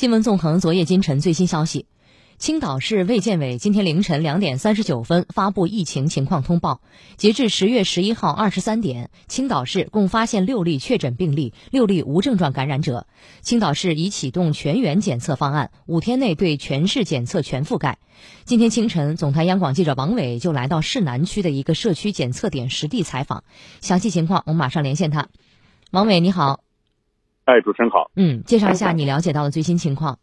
新闻纵横昨夜今晨最新消息，青岛市卫健委今天凌晨两点三十九分发布疫情情况通报。截至十月十一号二十三点，青岛市共发现六例确诊病例，六例无症状感染者。青岛市已启动全员检测方案，五天内对全市检测全覆盖。今天清晨，总台央广记者王伟就来到市南区的一个社区检测点实地采访，详细情况我们马上连线他。王伟，你好。哎，主持人好。嗯，介绍一下你了解到的最新情况。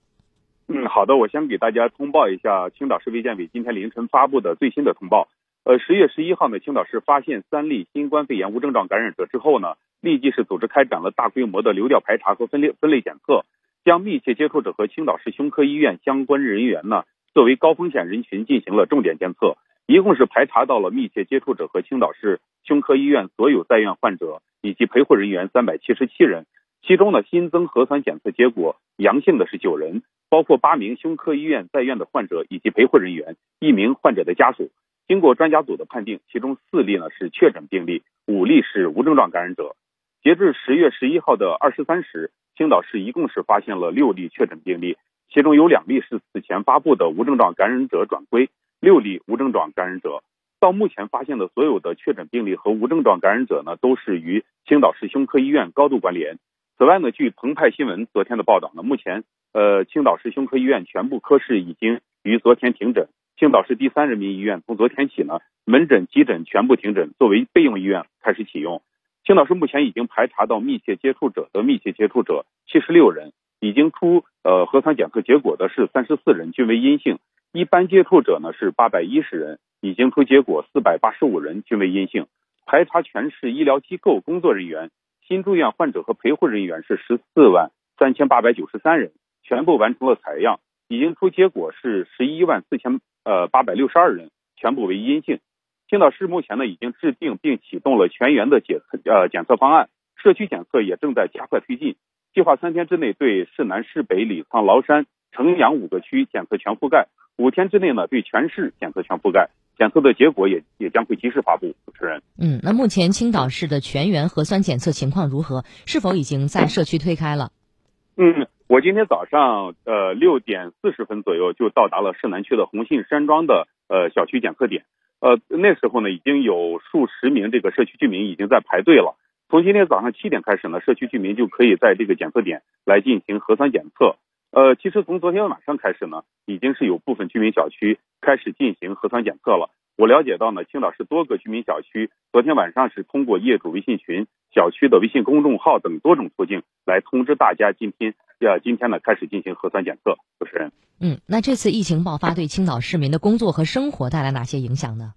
嗯，好的，我先给大家通报一下青岛市卫健委今天凌晨发布的最新的通报。呃，十月十一号呢，青岛市发现三例新冠肺炎无症状感染者之后呢，立即是组织开展了大规模的流调排查和分类分类检测，将密切接触者和青岛市胸科医院相关人员呢作为高风险人群进行了重点监测，一共是排查到了密切接触者和青岛市胸科医院所有在院患者以及陪护人员三百七十七人。其中呢，新增核酸检测结果阳性的是九人，包括八名胸科医院在院的患者以及陪护人员，一名患者的家属。经过专家组的判定，其中四例呢是确诊病例，五例是无症状感染者。截至十月十一号的二十三时，青岛市一共是发现了六例确诊病例，其中有两例是此前发布的无症状感染者转归，六例无症状感染者。到目前发现的所有的确诊病例和无症状感染者呢，都是与青岛市胸科医院高度关联。此外呢，据澎湃新闻昨天的报道呢，目前呃青岛市胸科医院全部科室已经于昨天停诊。青岛市第三人民医院从昨天起呢，门诊、急诊全部停诊，作为备用医院开始启用。青岛市目前已经排查到密切接触者的密切接触者七十六人，已经出呃核酸检测结果的是三十四人，均为阴性。一般接触者呢是八百一十人，已经出结果四百八十五人，均为阴性。排查全市医疗机构工作人员。新住院患者和陪护人员是十四万三千八百九十三人，全部完成了采样，已经出结果是十一万四千呃八百六十二人，全部为阴性。青岛市目前呢已经制定并启动了全员的检测呃检测方案，社区检测也正在加快推进，计划三天之内对市南、市北、李沧、崂山、城阳五个区检测全覆盖，五天之内呢对全市检测全覆盖。检测的结果也也将会及时发布。主持人，嗯，那目前青岛市的全员核酸检测情况如何？是否已经在社区推开了？嗯，我今天早上呃六点四十分左右就到达了市南区的红杏山庄的呃小区检测点，呃那时候呢已经有数十名这个社区居民已经在排队了。从今天早上七点开始呢，社区居民就可以在这个检测点来进行核酸检测。呃，其实从昨天晚上开始呢，已经是有部分居民小区开始进行核酸检测了。我了解到呢，青岛市多个居民小区昨天晚上是通过业主微信群、小区的微信公众号等多种途径来通知大家，今天要今天呢开始进行核酸检测。主持人，嗯，那这次疫情爆发对青岛市民的工作和生活带来哪些影响呢？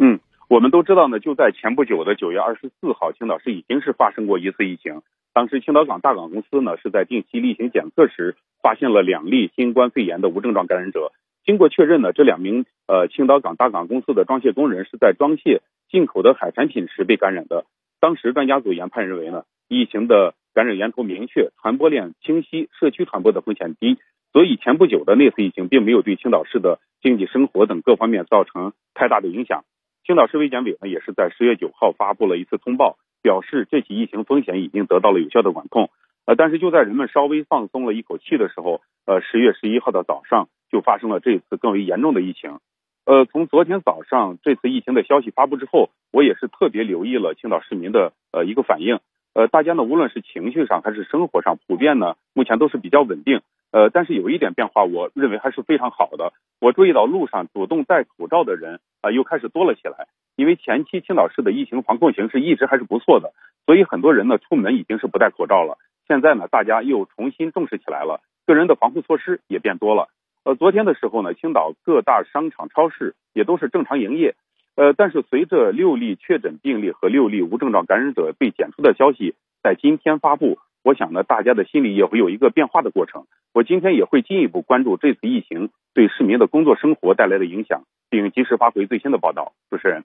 嗯，我们都知道呢，就在前不久的九月二十四号，青岛市已经是发生过一次疫情。当时青岛港大港公司呢是在定期例行检测时发现了两例新冠肺炎的无症状感染者。经过确认呢，这两名呃青岛港大港公司的装卸工人是在装卸进口的海产品时被感染的。当时专家组研判认为呢，疫情的感染源头明确，传播链清晰，社区传播的风险低，所以前不久的那次疫情并没有对青岛市的经济生活等各方面造成太大的影响。青岛市卫健委呢也是在十月九号发布了一次通报。表示这起疫情风险已经得到了有效的管控，呃，但是就在人们稍微放松了一口气的时候，呃，十月十一号的早上就发生了这次更为严重的疫情，呃，从昨天早上这次疫情的消息发布之后，我也是特别留意了青岛市民的呃一个反应，呃，大家呢无论是情绪上还是生活上，普遍呢目前都是比较稳定，呃，但是有一点变化，我认为还是非常好的，我注意到路上主动戴口罩的人啊又开始多了起来。因为前期青岛市的疫情防控形势一直还是不错的，所以很多人呢出门已经是不戴口罩了。现在呢，大家又重新重视起来了，个人的防护措施也变多了。呃，昨天的时候呢，青岛各大商场、超市也都是正常营业。呃，但是随着六例确诊病例和六例无症状感染者被检出的消息在今天发布，我想呢，大家的心里也会有一个变化的过程。我今天也会进一步关注这次疫情对市民的工作生活带来的影响。并及时发回最新的报道。主持人，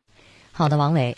好的，王伟。